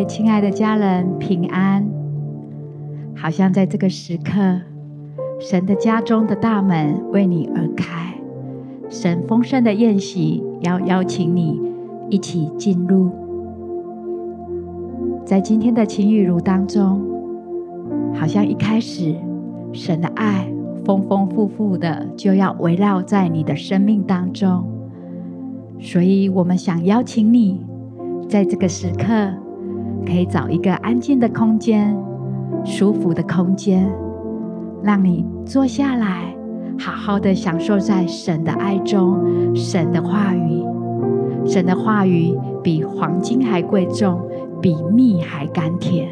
位亲爱的家人平安。好像在这个时刻，神的家中的大门为你而开，神丰盛的宴席要邀请你一起进入。在今天的晴雨如当中，好像一开始，神的爱丰丰富富的就要围绕在你的生命当中，所以我们想邀请你，在这个时刻，可以找一个安静的空间、舒服的空间，让你坐下来，好好的享受在神的爱中，神的话语，神的话语比黄金还贵重。比蜜还甘甜。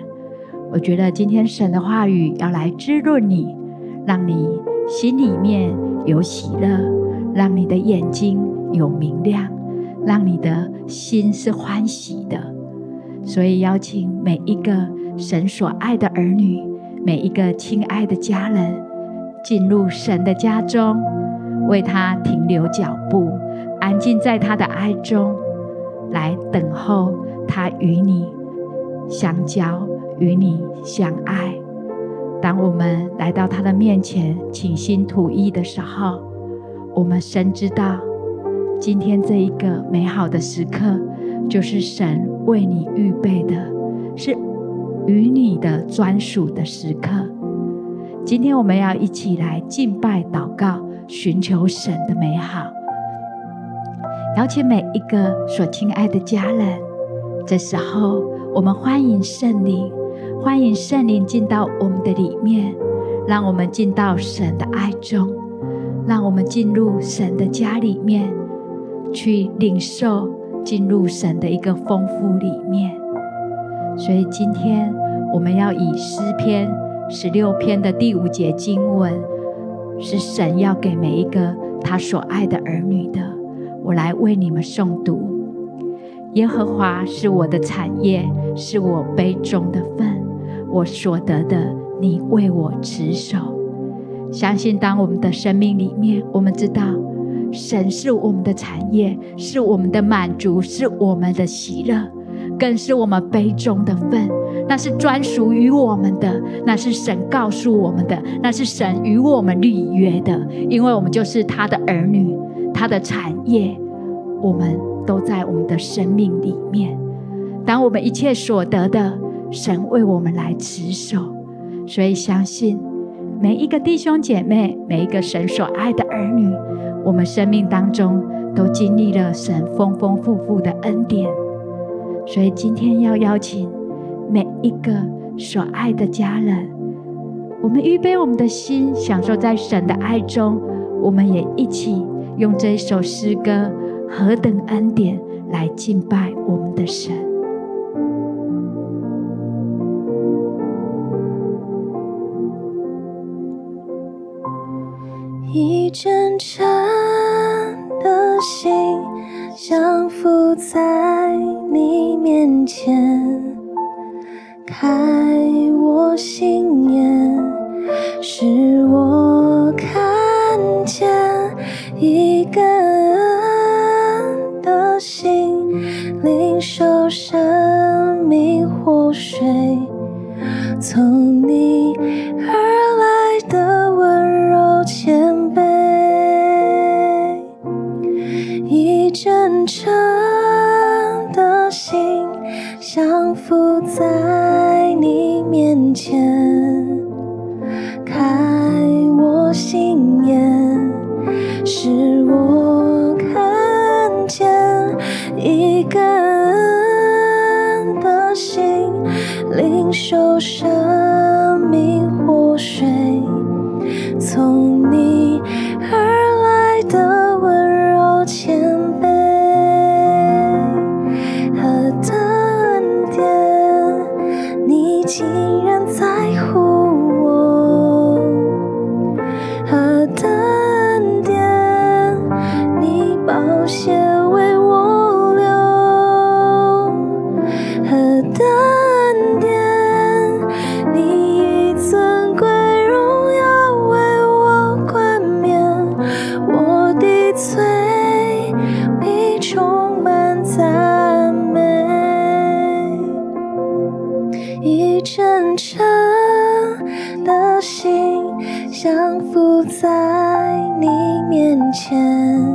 我觉得今天神的话语要来滋润你，让你心里面有喜乐，让你的眼睛有明亮，让你的心是欢喜的。所以邀请每一个神所爱的儿女，每一个亲爱的家人，进入神的家中，为他停留脚步，安静在他的爱中，来等候他与你。相交，与你相爱。当我们来到他的面前，倾心吐意的时候，我们深知道，今天这一个美好的时刻，就是神为你预备的，是与你的专属的时刻。今天我们要一起来敬拜、祷告，寻求神的美好。邀请每一个所亲爱的家人，这时候。我们欢迎圣灵，欢迎圣灵进到我们的里面，让我们进到神的爱中，让我们进入神的家里面，去领受进入神的一个丰富里面。所以今天我们要以诗篇十六篇的第五节经文，是神要给每一个他所爱的儿女的，我来为你们诵读。耶和华是我的产业，是我杯中的分，我所得的，你为我持守。相信当我们的生命里面，我们知道神是我们的产业，是我们的满足，是我们的喜乐，更是我们杯中的分。那是专属于我们的，那是神告诉我们的，那是神与我们立约的，因为我们就是他的儿女，他的产业，我们。都在我们的生命里面。当我们一切所得的，神为我们来持守，所以相信每一个弟兄姐妹，每一个神所爱的儿女，我们生命当中都经历了神丰丰富富的恩典。所以今天要邀请每一个所爱的家人，我们预备我们的心，享受在神的爱中。我们也一起用这一首诗歌。何等恩典来敬拜我们的神！一阵阵心，降服在你面前，开我心眼，是我天。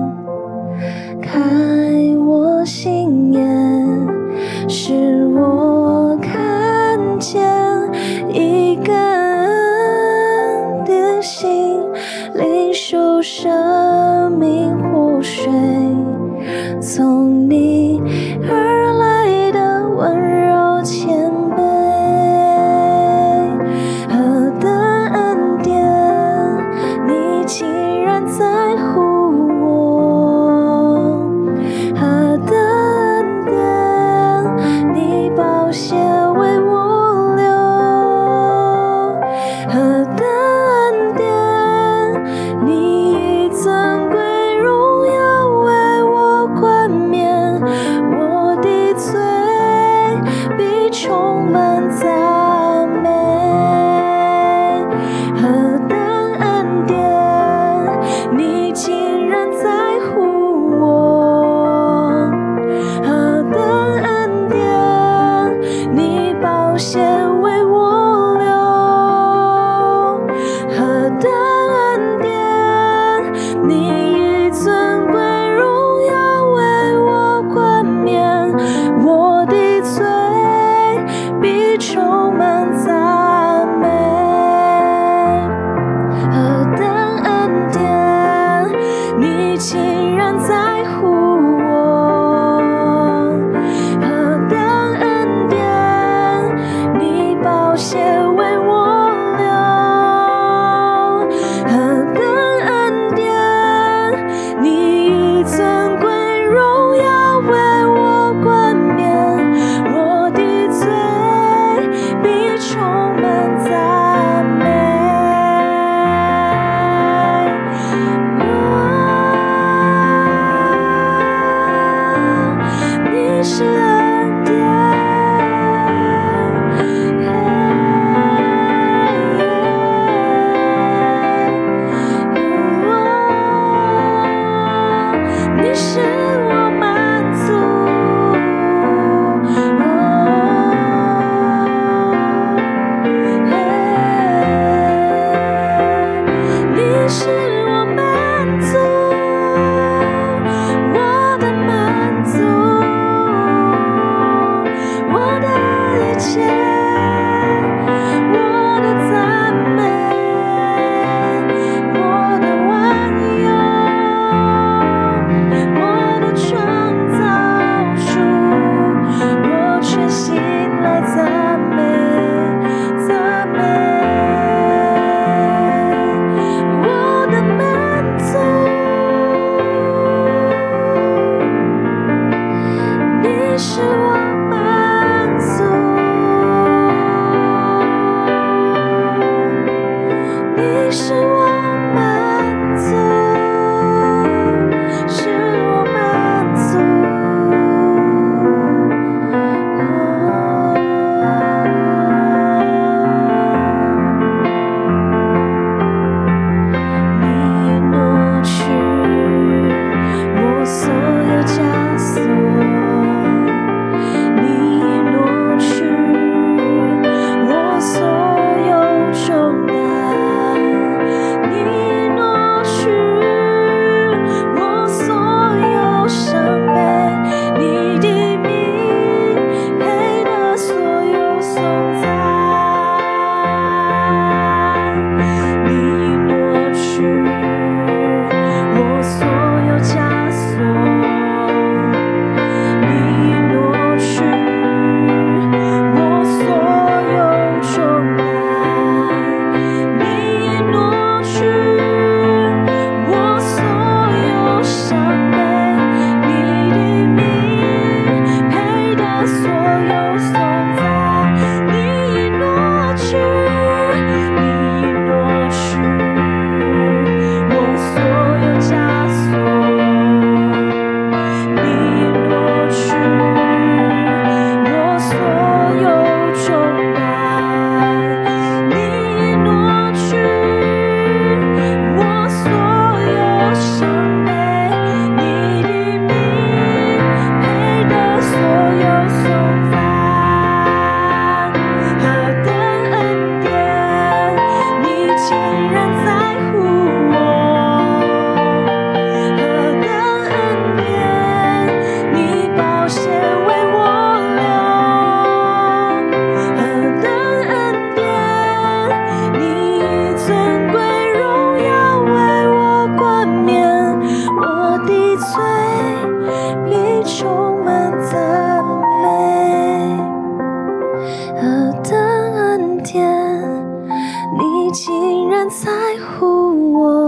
竟然在乎我。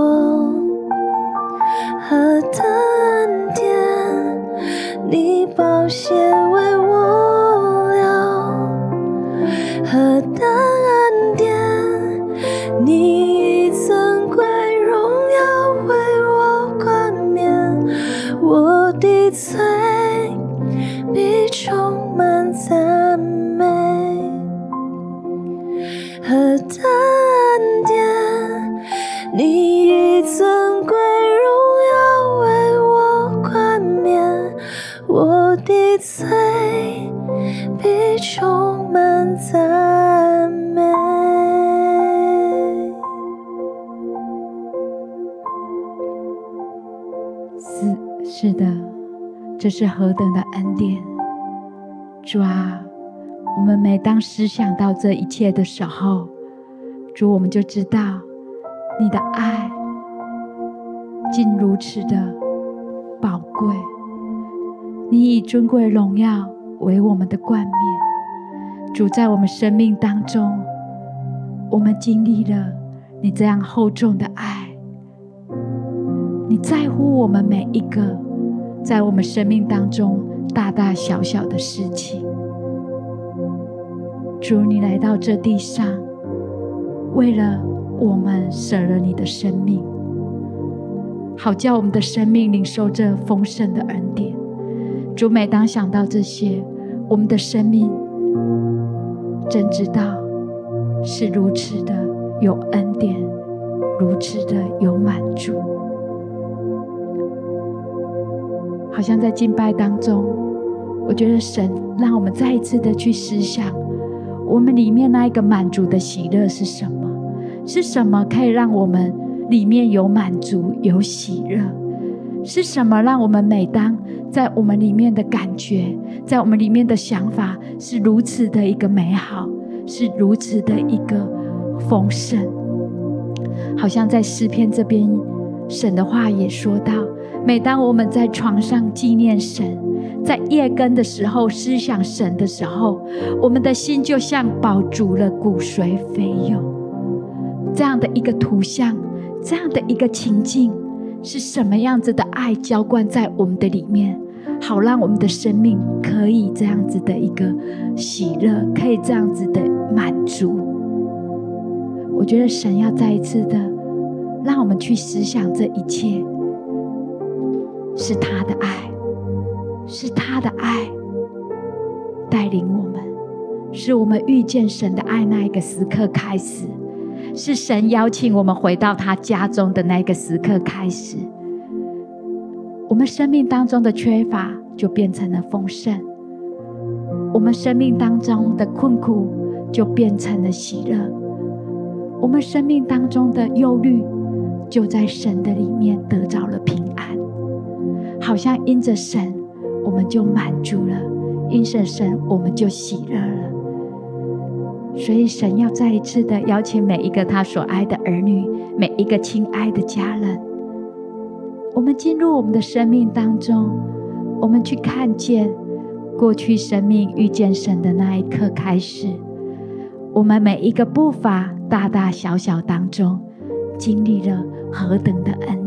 是何等的恩典，主啊！我们每当思想到这一切的时候，主，我们就知道你的爱竟如此的宝贵。你以尊贵荣耀为我们的冠冕，主，在我们生命当中，我们经历了你这样厚重的爱，你在乎我们每一个。在我们生命当中，大大小小的事情，主，你来到这地上，为了我们舍了你的生命，好叫我们的生命领受这丰盛的恩典。主，每当想到这些，我们的生命真知道是如此的有恩典，如此的有满足。好像在敬拜当中，我觉得神让我们再一次的去思想，我们里面那一个满足的喜乐是什么？是什么可以让我们里面有满足、有喜乐？是什么让我们每当在我们里面的感觉，在我们里面的想法是如此的一个美好，是如此的一个丰盛？好像在诗篇这边，神的话也说到：每当我们在床上纪念神，在夜更的时候思想神的时候，我们的心就像饱足了，骨髓肥油。这样的一个图像，这样的一个情境，是什么样子的爱浇灌在我们的里面，好让我们的生命可以这样子的一个喜乐，可以这样子的满足。我觉得神要再一次的让我们去思想这一切，是他的爱，是他的爱带领我们，是我们遇见神的爱那一个时刻开始。是神邀请我们回到他家中的那个时刻开始，我们生命当中的缺乏就变成了丰盛，我们生命当中的困苦就变成了喜乐，我们生命当中的忧虑就在神的里面得着了平安，好像因着神我们就满足了，因着神我们就喜乐了。所以，神要再一次的邀请每一个他所爱的儿女，每一个亲爱的家人，我们进入我们的生命当中，我们去看见过去生命遇见神的那一刻开始，我们每一个步伐大大小小当中，经历了何等的恩。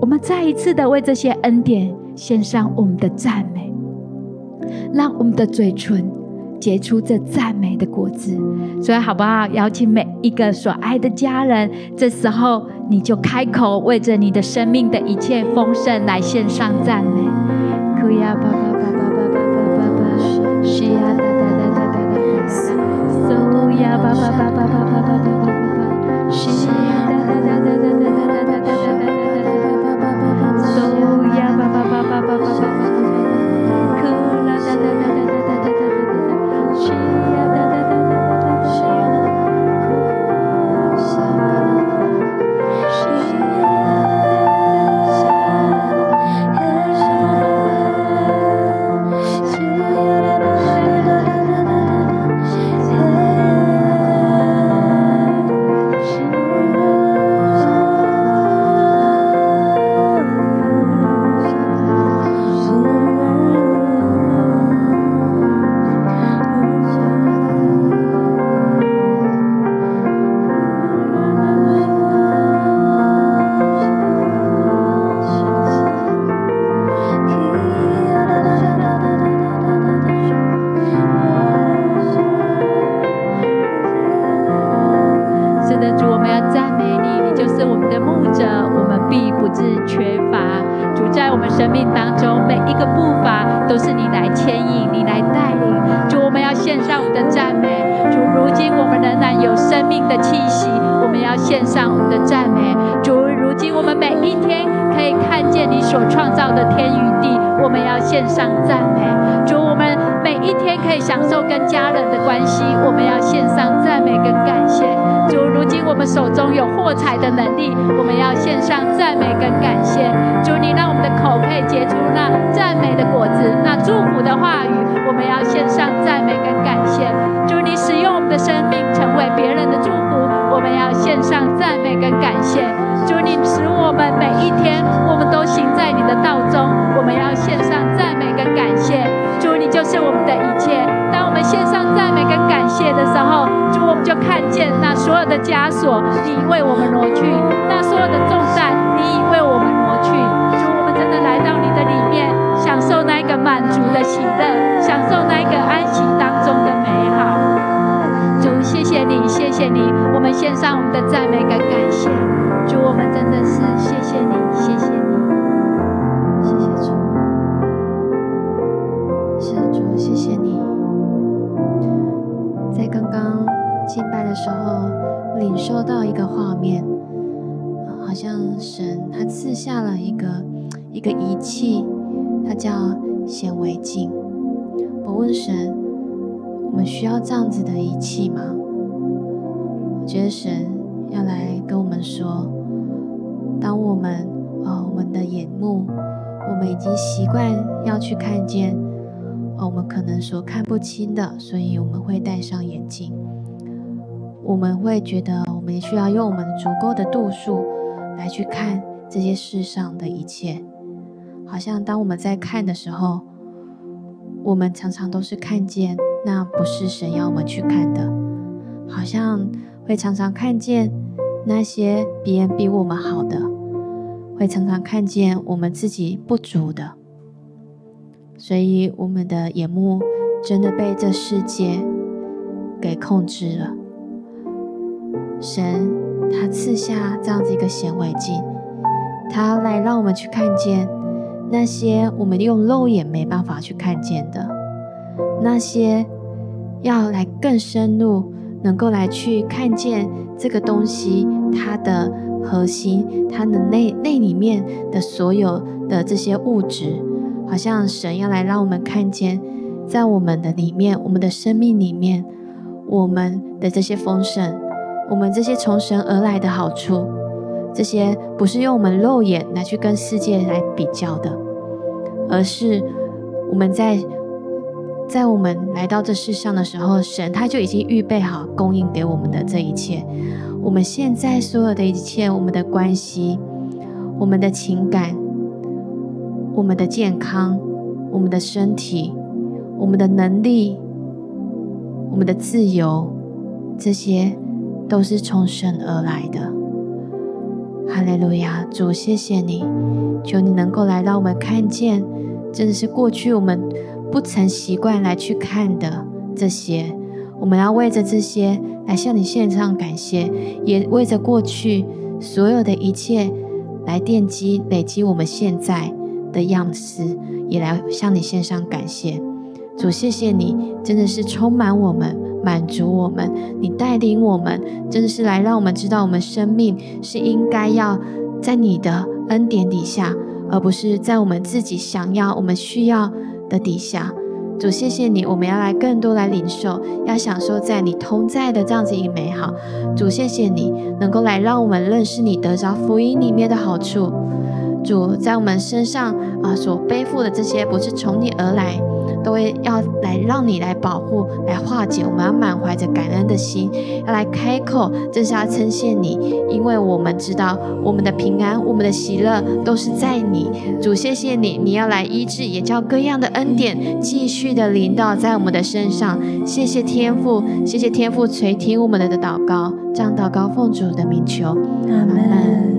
我们再一次的为这些恩典献上我们的赞美，让我们的嘴唇结出这赞美的果子。所以，好不好？邀请每一个所爱的家人，这时候你就开口为着你的生命的一切丰盛来献上赞美。可以啊，爸爸。是呀，哒哒哒哒哒哒，嗦呀，叭叭叭叭叭叭叭叭。的赞美。主，如今我们仍然有生命的气息，我们要献上我们的赞美。主，如今我们每一天可以看见你所创造的天与地，我们要献上赞美。主，我们每一天可以享受跟家人的关系，我们要献上赞美跟感谢。主，如今我们手中有获财的能力，我们要献上赞美跟感谢。主，你让我们的口可以结出那赞美的果子，那祝福的话语。我们要献上赞美跟感谢。祝你使用我们的生命成为别人的祝福，我们要献上赞美跟感谢。祝你使我们每一天，我们都行在你的道中，我们要献上赞美跟感谢。祝你就是我们的一切。当我们献上赞美跟感谢的时候，主我们就看见那所有的枷锁，你为我们挪去，那所有的重。满足的喜乐，享受那个安息当中的美好。主，谢谢你，谢谢你，我们献上我们的赞美跟感谢。主，我们真的是谢谢你，谢谢你，谢谢主，是主，谢谢你。在刚刚敬拜的时候，领受到一个画面，好像神他赐下了一个一个仪器，它叫。显微镜，我问神，我们需要这样子的仪器吗？我觉得神要来跟我们说，当我们呃，我们的眼目，我们已经习惯要去看见，呃，我们可能所看不清的。所以我们会戴上眼镜，我们会觉得我们需要用我们足够的度数来去看这些世上的一切。好像当我们在看的时候，我们常常都是看见那不是神要我们去看的，好像会常常看见那些别人比我们好的。会常常看见我们自己不足的，所以我们的眼目真的被这世界给控制了。神他赐下这样子一个显微镜，他来让我们去看见那些我们用肉眼没办法去看见的，那些要来更深入，能够来去看见这个东西它的。核心，它的内内里面的所有的这些物质，好像神要来让我们看见，在我们的里面，我们的生命里面，我们的这些丰盛，我们这些从神而来的好处，这些不是用我们肉眼来去跟世界来比较的，而是我们在在我们来到这世上的时候，神他就已经预备好供应给我们的这一切。我们现在所有的一切，我们的关系，我们的情感，我们的健康，我们的身体，我们的能力，我们的自由，这些都是从神而来的。哈利路亚，主，谢谢你，求你能够来让我们看见，真的是过去我们不曾习惯来去看的这些。我们要为着这些来向你献上感谢，也为着过去所有的一切来奠基累积我们现在的样式，也来向你献上感谢。主，谢谢你，真的是充满我们，满足我们，你带领我们，真的是来让我们知道我们生命是应该要在你的恩典底下，而不是在我们自己想要、我们需要的底下。主，谢谢你，我们要来更多来领受，要享受在你同在的这样子一个美好。主，谢谢你能够来让我们认识你，得着福音里面的好处。主，在我们身上啊所背负的这些，不是从你而来。都会要来让你来保护、来化解。我们要满怀着感恩的心，要来开口，正是要称谢你，因为我们知道我们的平安、我们的喜乐都是在你。主，谢谢你，你要来医治，也叫各样的恩典继续的临到在我们的身上。谢谢天父，谢谢天父垂听我们的祷告，这样祷告奉主的名求，阿门。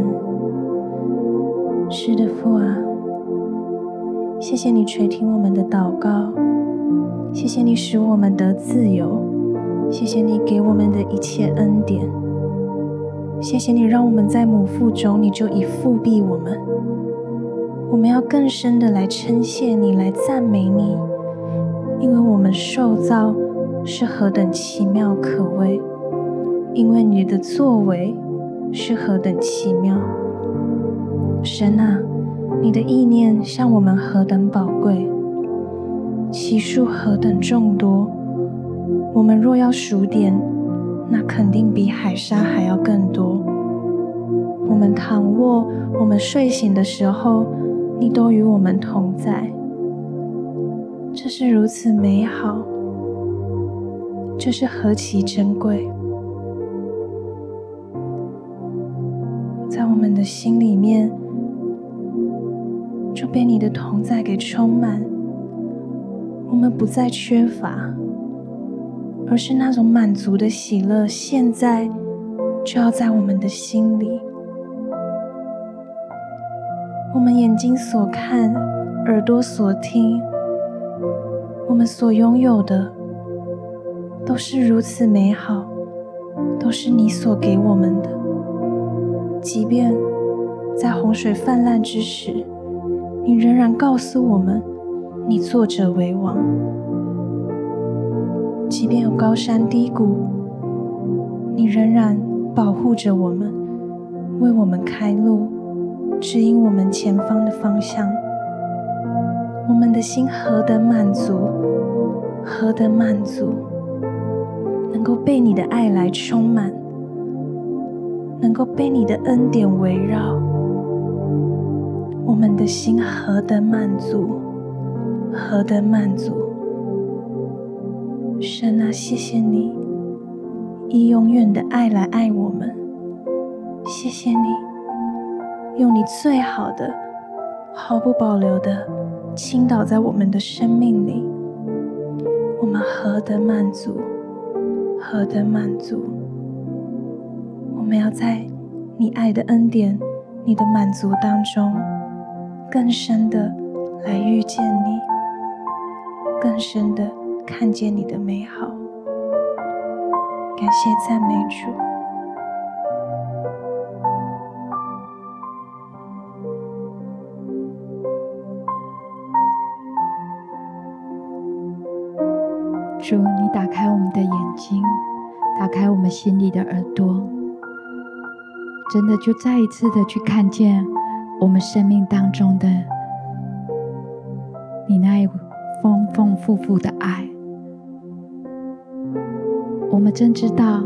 是的，父啊。谢谢你垂听我们的祷告，谢谢你使我们得自由，谢谢你给我们的一切恩典，谢谢你让我们在母腹中你就已覆庇我们。我们要更深的来称谢你，来赞美你，因为我们受造是何等奇妙可畏，因为你的作为是何等奇妙，神啊。你的意念向我们何等宝贵，其数何等众多。我们若要数点，那肯定比海沙还要更多。我们躺卧，我们睡醒的时候，你都与我们同在。这是如此美好，这是何其珍贵，在我们的心里面。就被你的同在给充满，我们不再缺乏，而是那种满足的喜乐，现在就要在我们的心里。我们眼睛所看，耳朵所听，我们所拥有的，都是如此美好，都是你所给我们的。即便在洪水泛滥之时，你仍然告诉我们，你坐着为王。即便有高山低谷，你仍然保护着我们，为我们开路，指引我们前方的方向。我们的心何等满足，何等满足，能够被你的爱来充满，能够被你的恩典围绕。我们的心何等满足，何等满足！神啊，谢谢你以永远的爱来爱我们，谢谢你用你最好的、毫不保留的倾倒在我们的生命里，我们何等满足，何等满足！我们要在你爱的恩典、你的满足当中，更深的来遇见你，更深的。看见你的美好，感谢赞美主。主，你打开我们的眼睛，打开我们心里的耳朵，真的就再一次的去看见我们生命当中的你那一丰丰富富的爱。我们真知道，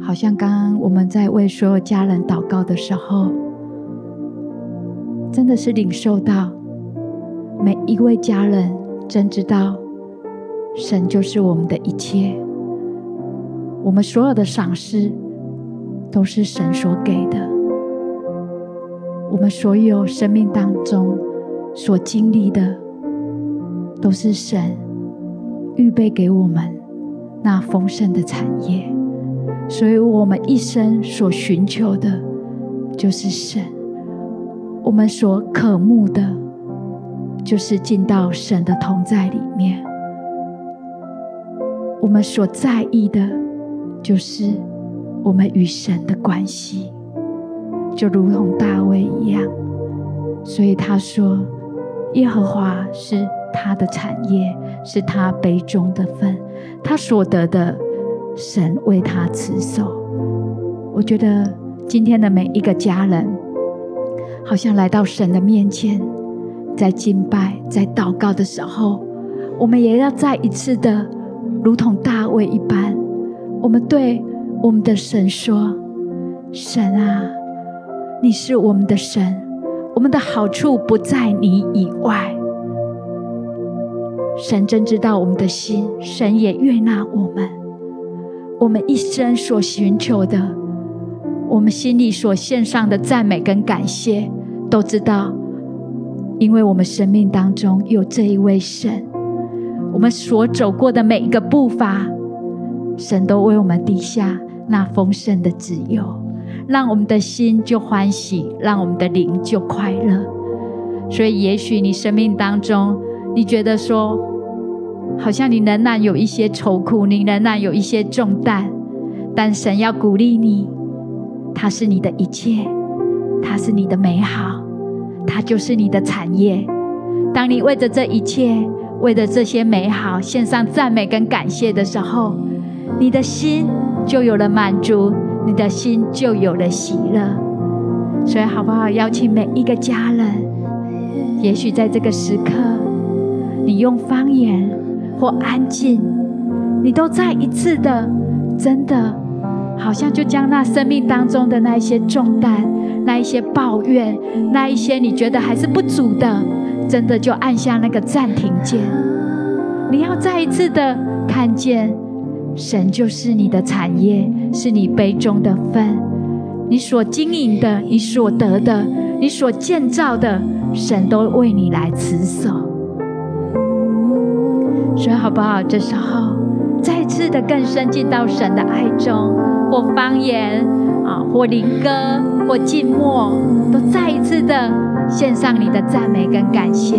好像刚刚我们在为所有家人祷告的时候，真的是领受到每一位家人真知道，神就是我们的一切，我们所有的赏识都是神所给的，我们所有生命当中所经历的，都是神预备给我们。那丰盛的产业，所以我们一生所寻求的，就是神；我们所渴慕的，就是进到神的同在里面；我们所在意的，就是我们与神的关系，就如同大卫一样。所以他说：“耶和华是他的产业，是他杯中的分。”他所得的，神为他持守。我觉得今天的每一个家人，好像来到神的面前，在敬拜、在祷告的时候，我们也要再一次的，如同大卫一般，我们对我们的神说：“神啊，你是我们的神，我们的好处不在你以外。”神真知道我们的心，神也悦纳我们。我们一生所寻求的，我们心里所献上的赞美跟感谢，都知道，因为我们生命当中有这一位神，我们所走过的每一个步伐，神都为我们滴下那丰盛的自由，让我们的心就欢喜，让我们的灵就快乐。所以，也许你生命当中，你觉得说，好像你仍然有一些愁苦，你仍然有一些重担，但神要鼓励你，他是你的一切，他是你的美好，他就是你的产业。当你为着这一切，为着这些美好献上赞美跟感谢的时候，你的心就有了满足，你的心就有了喜乐。所以，好不好？邀请每一个家人，也许在这个时刻，你用方言。或安静，你都再一次的，真的，好像就将那生命当中的那一些重担、那一些抱怨、那一些你觉得还是不足的，真的就按下那个暂停键。你要再一次的看见，神就是你的产业，是你杯中的分，你所经营的、你所得的、你所建造的，神都为你来持守。所以好不好？这时候再次的更深进到神的爱中，或方言啊，或灵歌，或静默，都再一次的献上你的赞美跟感谢。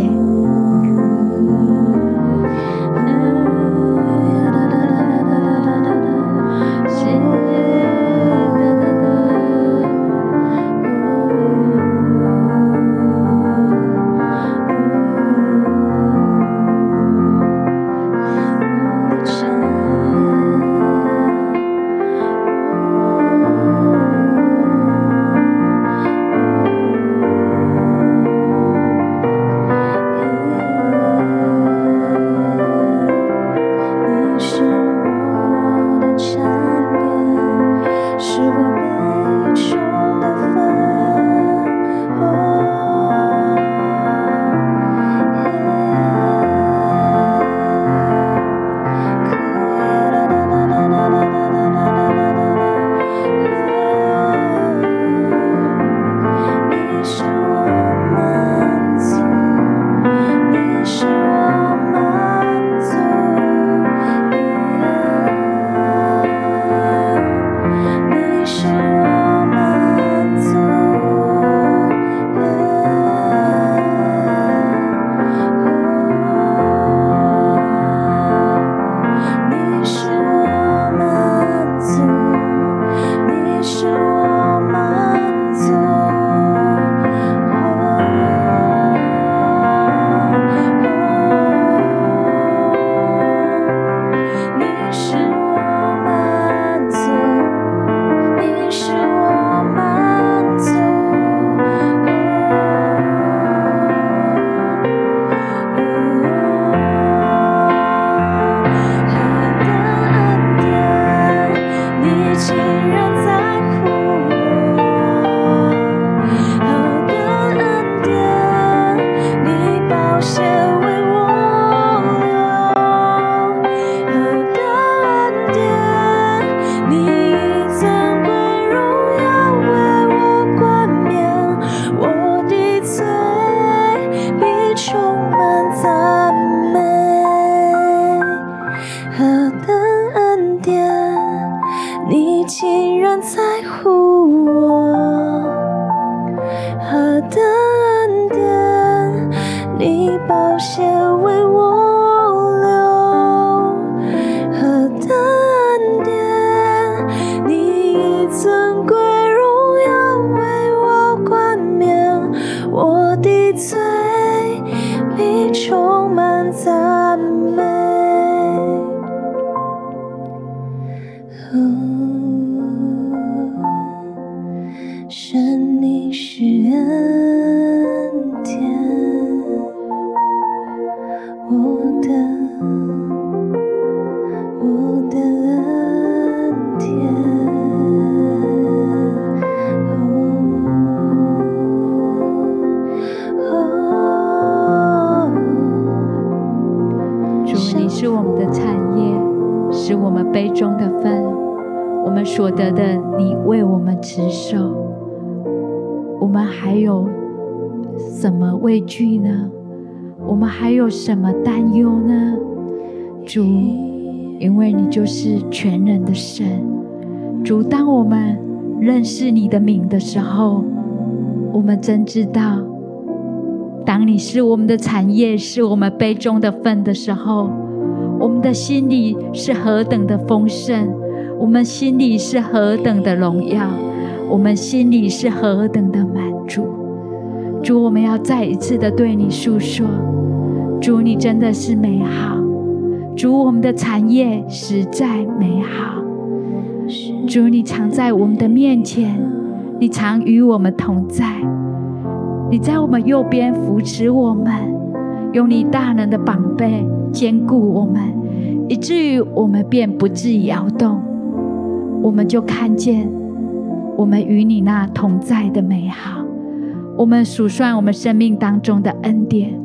得的，你为我们持守。我们还有什么畏惧呢？我们还有什么担忧呢？主，因为你就是全人的神。主，当我们认识你的名的时候，我们真知道，当你是我们的产业，是我们杯中的分的时候，我们的心里是何等的丰盛，我们心里是何等的荣耀，我们心里是何等的满足。主，我们要再一次的对你诉说，主，你真的是美好。主，我们的产业实在美好。主，你常在我们的面前，你常与我们同在，你在我们右边扶持我们，用你大能的膀臂坚固我们，以至于我们便不致摇动。我们就看见我们与你那同在的美好。我们数算我们生命当中的恩典，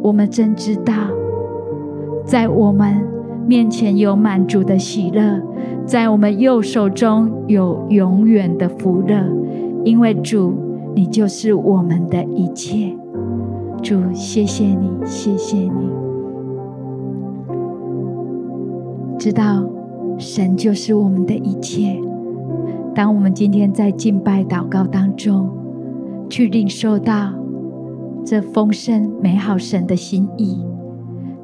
我们真知道，在我们面前有满足的喜乐，在我们右手中有永远的福乐，因为主，你就是我们的一切。主，谢谢你，谢谢你，知道神就是我们的一切。当我们今天在敬拜祷告当中，去领受到这丰盛美好神的心意。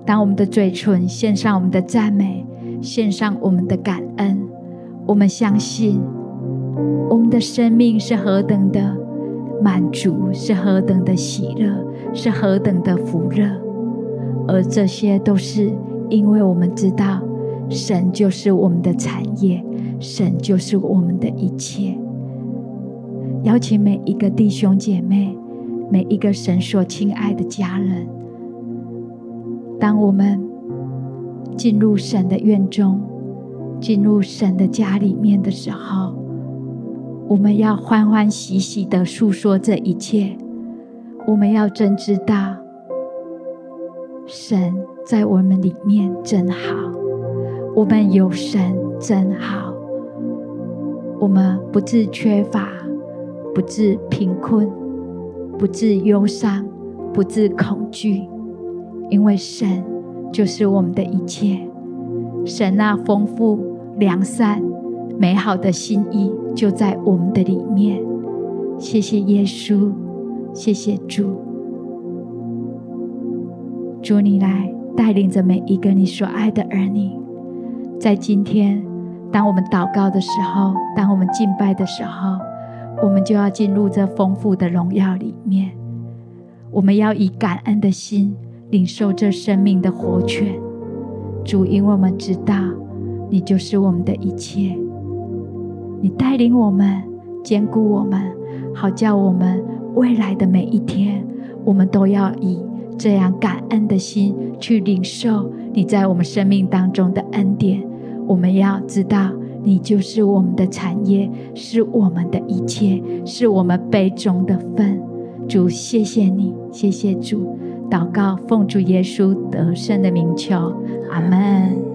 当我们的嘴唇献上我们的赞美，献上我们的感恩，我们相信我们的生命是何等的满足，是何等的喜乐，是何等的福乐。而这些都是因为我们知道神就是我们的产业，神就是我们的一切。邀请每一个弟兄姐妹，每一个神所亲爱的家人，当我们进入神的院中，进入神的家里面的时候，我们要欢欢喜喜的诉说这一切。我们要真知道，神在我们里面真好，我们有神真好，我们不致缺乏。不致贫困，不致忧伤，不致恐惧，因为神就是我们的一切。神那丰富、良善、美好的心意就在我们的里面。谢谢耶稣，谢谢主，主你来带领着每一个你所爱的儿女，在今天，当我们祷告的时候，当我们敬拜的时候。我们就要进入这丰富的荣耀里面，我们要以感恩的心领受这生命的活泉。主，因为我们知道你就是我们的一切，你带领我们，坚固我们，好叫我们未来的每一天，我们都要以这样感恩的心去领受你在我们生命当中的恩典。我们要知道。你就是我们的产业，是我们的一切，是我们杯中的分。主，谢谢你，谢谢主。祷告，奉主耶稣得胜的名求，阿门。